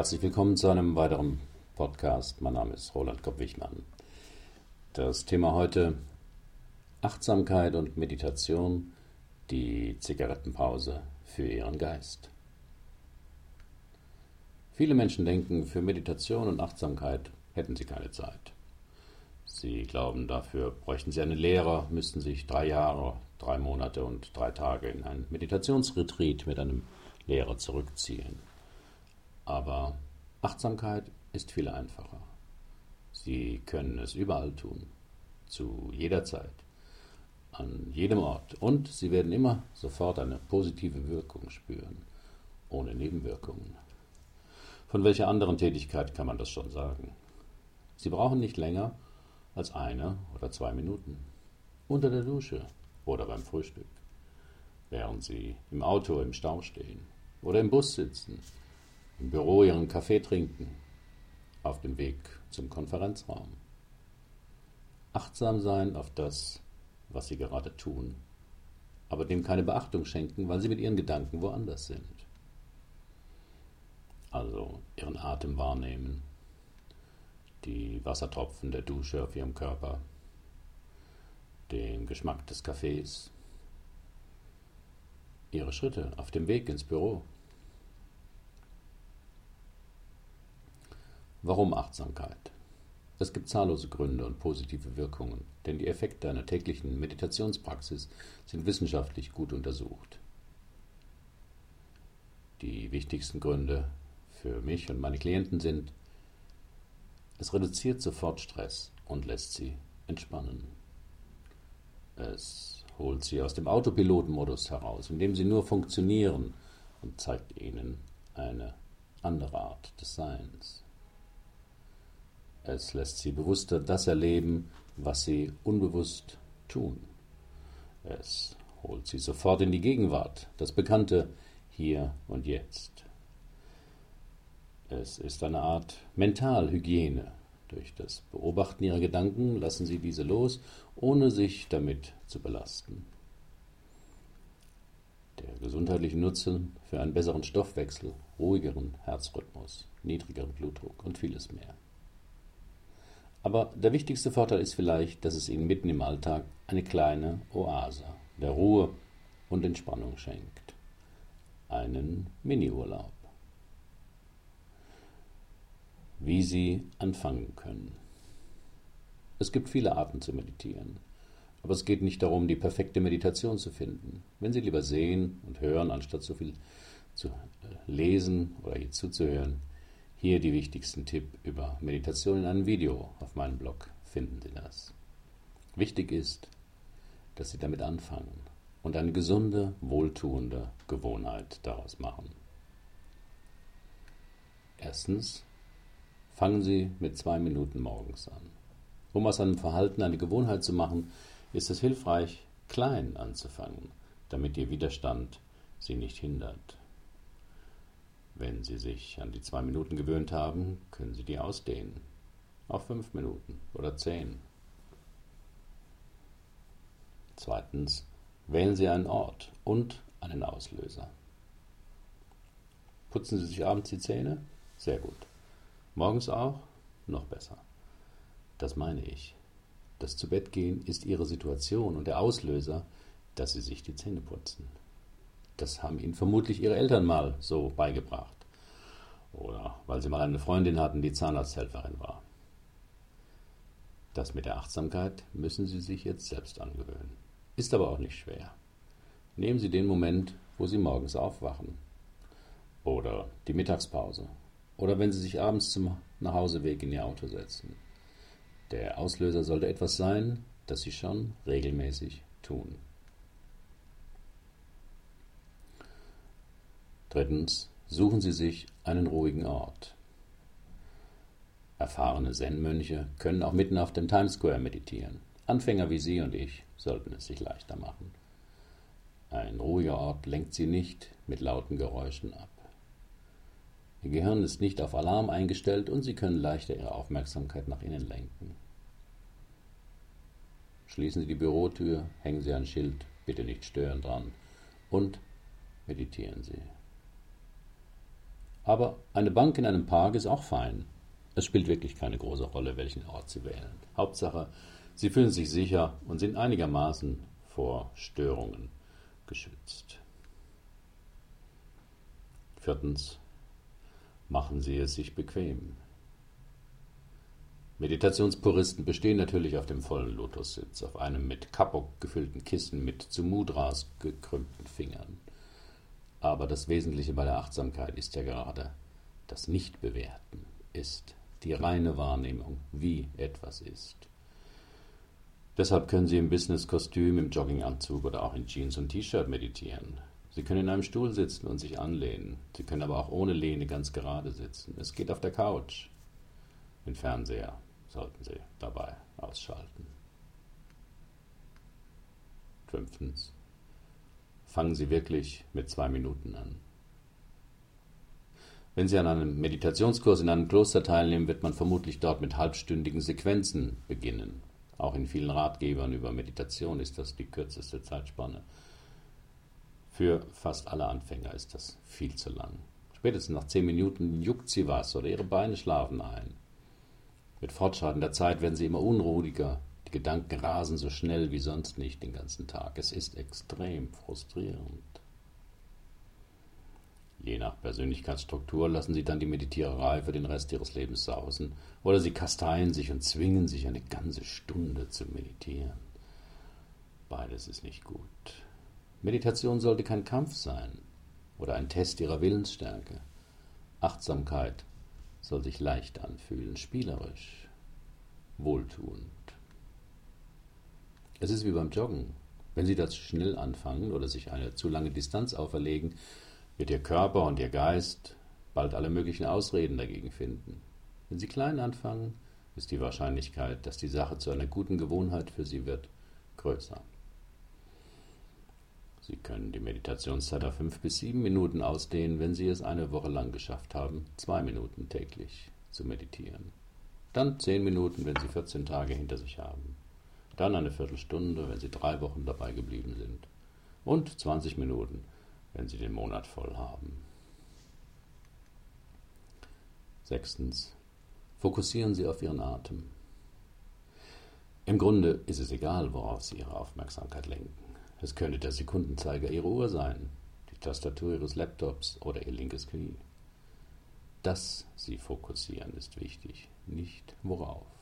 Herzlich willkommen zu einem weiteren Podcast. Mein Name ist Roland Kopp-Wichmann. Das Thema heute Achtsamkeit und Meditation, die Zigarettenpause für ihren Geist. Viele Menschen denken, für Meditation und Achtsamkeit hätten sie keine Zeit. Sie glauben, dafür bräuchten sie einen Lehrer, müssten sich drei Jahre, drei Monate und drei Tage in ein Meditationsretreat mit einem Lehrer zurückziehen. Aber Achtsamkeit ist viel einfacher. Sie können es überall tun, zu jeder Zeit, an jedem Ort und Sie werden immer sofort eine positive Wirkung spüren, ohne Nebenwirkungen. Von welcher anderen Tätigkeit kann man das schon sagen? Sie brauchen nicht länger als eine oder zwei Minuten. Unter der Dusche oder beim Frühstück, während Sie im Auto im Stau stehen oder im Bus sitzen im Büro ihren Kaffee trinken, auf dem Weg zum Konferenzraum. Achtsam sein auf das, was sie gerade tun, aber dem keine Beachtung schenken, weil sie mit ihren Gedanken woanders sind. Also ihren Atem wahrnehmen, die Wassertropfen der Dusche auf ihrem Körper, den Geschmack des Kaffees, ihre Schritte auf dem Weg ins Büro. Warum Achtsamkeit? Es gibt zahllose Gründe und positive Wirkungen, denn die Effekte einer täglichen Meditationspraxis sind wissenschaftlich gut untersucht. Die wichtigsten Gründe für mich und meine Klienten sind, es reduziert sofort Stress und lässt sie entspannen. Es holt sie aus dem Autopilotenmodus heraus, indem sie nur funktionieren und zeigt ihnen eine andere Art des Seins. Es lässt sie bewusster das erleben, was sie unbewusst tun. Es holt sie sofort in die Gegenwart, das Bekannte hier und jetzt. Es ist eine Art Mentalhygiene. Durch das Beobachten ihrer Gedanken lassen sie diese los, ohne sich damit zu belasten. Der gesundheitliche Nutzen für einen besseren Stoffwechsel, ruhigeren Herzrhythmus, niedrigeren Blutdruck und vieles mehr. Aber der wichtigste Vorteil ist vielleicht, dass es Ihnen mitten im Alltag eine kleine Oase der Ruhe und Entspannung schenkt. Einen Miniurlaub. Wie Sie anfangen können. Es gibt viele Arten zu meditieren. Aber es geht nicht darum, die perfekte Meditation zu finden. Wenn Sie lieber sehen und hören, anstatt so viel zu lesen oder zuzuhören, hier die wichtigsten Tipps über Meditation in einem Video auf meinem Blog finden Sie das. Wichtig ist, dass Sie damit anfangen und eine gesunde, wohltuende Gewohnheit daraus machen. Erstens, fangen Sie mit zwei Minuten morgens an. Um aus einem Verhalten eine Gewohnheit zu machen, ist es hilfreich, klein anzufangen, damit Ihr Widerstand Sie nicht hindert. Wenn Sie sich an die zwei Minuten gewöhnt haben, können Sie die ausdehnen. Auf fünf Minuten oder zehn. Zweitens, wählen Sie einen Ort und einen Auslöser. Putzen Sie sich abends die Zähne? Sehr gut. Morgens auch? Noch besser. Das meine ich. Das Zubettgehen ist Ihre Situation und der Auslöser, dass Sie sich die Zähne putzen. Das haben Ihnen vermutlich Ihre Eltern mal so beigebracht. Oder weil Sie mal eine Freundin hatten, die Zahnarzthelferin war. Das mit der Achtsamkeit müssen Sie sich jetzt selbst angewöhnen. Ist aber auch nicht schwer. Nehmen Sie den Moment, wo Sie morgens aufwachen. Oder die Mittagspause. Oder wenn Sie sich abends zum Nachhauseweg in Ihr Auto setzen. Der Auslöser sollte etwas sein, das Sie schon regelmäßig tun. Drittens, suchen Sie sich einen ruhigen Ort. Erfahrene Zen-Mönche können auch mitten auf dem Times Square meditieren. Anfänger wie Sie und ich sollten es sich leichter machen. Ein ruhiger Ort lenkt Sie nicht mit lauten Geräuschen ab. Ihr Gehirn ist nicht auf Alarm eingestellt und Sie können leichter Ihre Aufmerksamkeit nach innen lenken. Schließen Sie die Bürotür, hängen Sie ein Schild, bitte nicht stören dran und meditieren Sie. Aber eine Bank in einem Park ist auch fein. Es spielt wirklich keine große Rolle, welchen Ort Sie wählen. Hauptsache, Sie fühlen sich sicher und sind einigermaßen vor Störungen geschützt. Viertens, machen Sie es sich bequem. Meditationspuristen bestehen natürlich auf dem vollen Lotussitz, auf einem mit Kapok gefüllten Kissen mit zu Mudras gekrümmten Fingern. Aber das Wesentliche bei der Achtsamkeit ist ja gerade das Nichtbewerten, ist die reine Wahrnehmung, wie etwas ist. Deshalb können Sie im Businesskostüm, im Jogginganzug oder auch in Jeans und T-Shirt meditieren. Sie können in einem Stuhl sitzen und sich anlehnen. Sie können aber auch ohne Lehne ganz gerade sitzen. Es geht auf der Couch. Den Fernseher sollten Sie dabei ausschalten. Fünftens. Fangen Sie wirklich mit zwei Minuten an. Wenn Sie an einem Meditationskurs in einem Kloster teilnehmen, wird man vermutlich dort mit halbstündigen Sequenzen beginnen. Auch in vielen Ratgebern über Meditation ist das die kürzeste Zeitspanne. Für fast alle Anfänger ist das viel zu lang. Spätestens nach zehn Minuten juckt sie was oder ihre Beine schlafen ein. Mit fortschreitender Zeit werden sie immer unruhiger. Gedanken rasen so schnell wie sonst nicht den ganzen Tag. Es ist extrem frustrierend. Je nach Persönlichkeitsstruktur lassen sie dann die Meditiererei für den Rest ihres Lebens sausen, oder sie kasteien sich und zwingen sich eine ganze Stunde zu meditieren. Beides ist nicht gut. Meditation sollte kein Kampf sein oder ein Test ihrer Willensstärke. Achtsamkeit soll sich leicht anfühlen, spielerisch, wohltuend. Es ist wie beim Joggen. Wenn Sie das schnell anfangen oder sich eine zu lange Distanz auferlegen, wird Ihr Körper und Ihr Geist bald alle möglichen Ausreden dagegen finden. Wenn Sie klein anfangen, ist die Wahrscheinlichkeit, dass die Sache zu einer guten Gewohnheit für Sie wird, größer. Sie können die Meditationszeit auf fünf bis sieben Minuten ausdehnen, wenn Sie es eine Woche lang geschafft haben, zwei Minuten täglich zu meditieren. Dann zehn Minuten, wenn Sie 14 Tage hinter sich haben. Dann eine Viertelstunde, wenn Sie drei Wochen dabei geblieben sind. Und 20 Minuten, wenn Sie den Monat voll haben. Sechstens. Fokussieren Sie auf Ihren Atem. Im Grunde ist es egal, worauf Sie Ihre Aufmerksamkeit lenken. Es könnte der Sekundenzeiger Ihrer Uhr sein, die Tastatur Ihres Laptops oder Ihr linkes Knie. Dass Sie fokussieren ist wichtig, nicht worauf.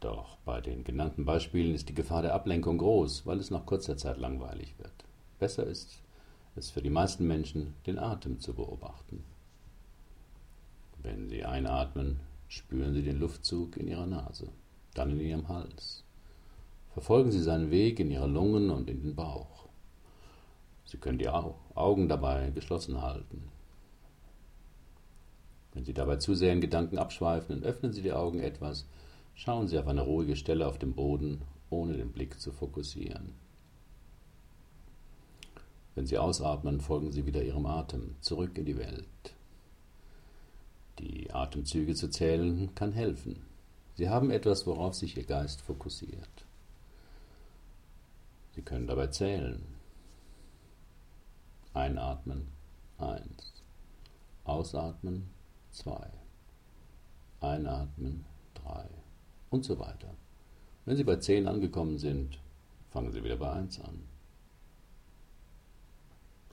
Doch bei den genannten Beispielen ist die Gefahr der Ablenkung groß, weil es nach kurzer Zeit langweilig wird. Besser ist es für die meisten Menschen, den Atem zu beobachten. Wenn Sie einatmen, spüren Sie den Luftzug in Ihrer Nase, dann in Ihrem Hals. Verfolgen Sie seinen Weg in Ihre Lungen und in den Bauch. Sie können die Augen dabei geschlossen halten. Wenn Sie dabei zu sehr in Gedanken abschweifen, öffnen Sie die Augen etwas, schauen Sie auf eine ruhige Stelle auf dem Boden, ohne den Blick zu fokussieren. Wenn Sie ausatmen, folgen Sie wieder Ihrem Atem zurück in die Welt. Die Atemzüge zu zählen kann helfen. Sie haben etwas, worauf sich Ihr Geist fokussiert. Sie können dabei zählen. Einatmen eins, Ausatmen zwei, Einatmen drei und so weiter. Wenn Sie bei zehn angekommen sind, fangen Sie wieder bei eins an.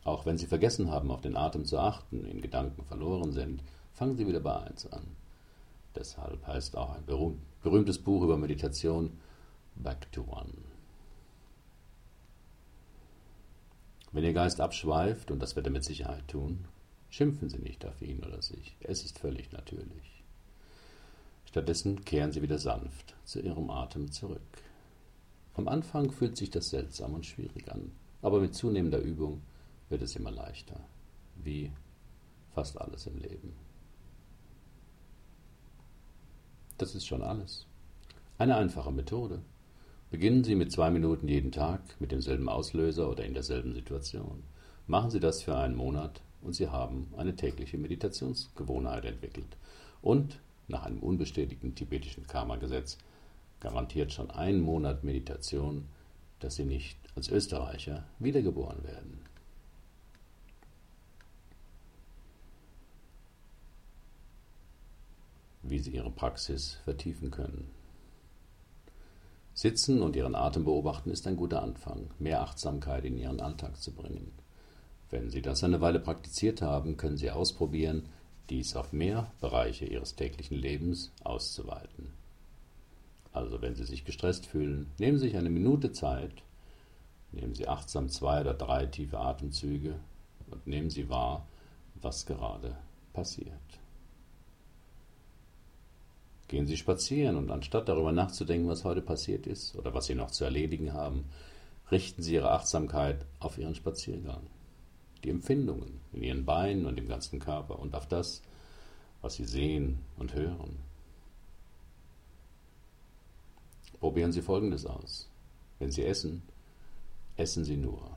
Auch wenn Sie vergessen haben, auf den Atem zu achten, in Gedanken verloren sind, fangen Sie wieder bei eins an. Deshalb heißt auch ein berühmtes Buch über Meditation Back to One. Wenn Ihr Geist abschweift, und das wird er mit Sicherheit tun, schimpfen Sie nicht auf ihn oder sich. Es ist völlig natürlich. Stattdessen kehren Sie wieder sanft zu Ihrem Atem zurück. Am Anfang fühlt sich das seltsam und schwierig an, aber mit zunehmender Übung wird es immer leichter, wie fast alles im Leben. Das ist schon alles. Eine einfache Methode, Beginnen Sie mit zwei Minuten jeden Tag mit demselben Auslöser oder in derselben Situation. Machen Sie das für einen Monat und Sie haben eine tägliche Meditationsgewohnheit entwickelt. Und nach einem unbestätigten tibetischen Karma-Gesetz garantiert schon einen Monat Meditation, dass sie nicht als Österreicher wiedergeboren werden. Wie sie ihre Praxis vertiefen können. Sitzen und ihren Atem beobachten ist ein guter Anfang, mehr Achtsamkeit in ihren Alltag zu bringen. Wenn Sie das eine Weile praktiziert haben, können Sie ausprobieren, dies auf mehr Bereiche Ihres täglichen Lebens auszuweiten. Also wenn Sie sich gestresst fühlen, nehmen Sie sich eine Minute Zeit, nehmen Sie achtsam zwei oder drei tiefe Atemzüge und nehmen Sie wahr, was gerade passiert. Gehen Sie spazieren und anstatt darüber nachzudenken, was heute passiert ist oder was Sie noch zu erledigen haben, richten Sie Ihre Achtsamkeit auf Ihren Spaziergang die Empfindungen in ihren Beinen und im ganzen Körper und auf das, was sie sehen und hören. Probieren Sie Folgendes aus. Wenn Sie essen, essen Sie nur.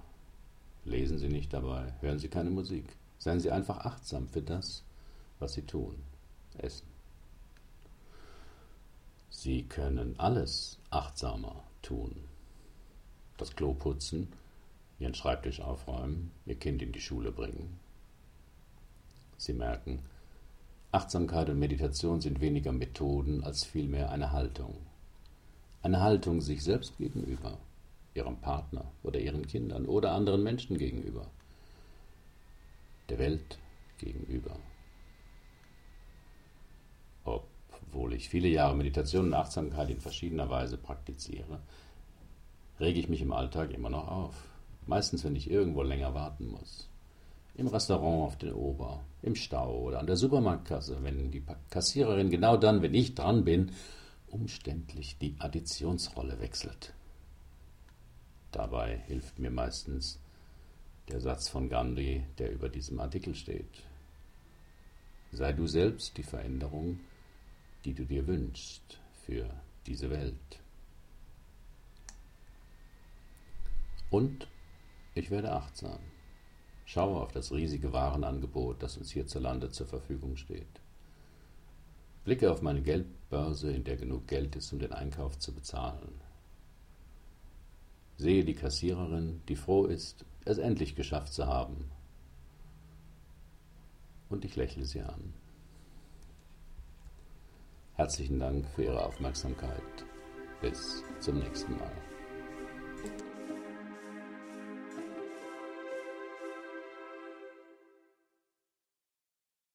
Lesen Sie nicht dabei, hören Sie keine Musik. Seien Sie einfach achtsam für das, was Sie tun. Essen. Sie können alles achtsamer tun. Das Klo putzen Ihren Schreibtisch aufräumen, Ihr Kind in die Schule bringen. Sie merken, Achtsamkeit und Meditation sind weniger Methoden als vielmehr eine Haltung. Eine Haltung sich selbst gegenüber, Ihrem Partner oder Ihren Kindern oder anderen Menschen gegenüber, der Welt gegenüber. Obwohl ich viele Jahre Meditation und Achtsamkeit in verschiedener Weise praktiziere, rege ich mich im Alltag immer noch auf. Meistens, wenn ich irgendwo länger warten muss. Im Restaurant auf den Ober, im Stau oder an der Supermarktkasse, wenn die Kassiererin genau dann, wenn ich dran bin, umständlich die Additionsrolle wechselt. Dabei hilft mir meistens der Satz von Gandhi, der über diesem Artikel steht. Sei du selbst die Veränderung, die du dir wünschst für diese Welt. Und ich werde achtsam. Schaue auf das riesige Warenangebot, das uns hierzulande zur Verfügung steht. Blicke auf meine Geldbörse, in der genug Geld ist, um den Einkauf zu bezahlen. Sehe die Kassiererin, die froh ist, es endlich geschafft zu haben. Und ich lächle sie an. Herzlichen Dank für Ihre Aufmerksamkeit. Bis zum nächsten Mal.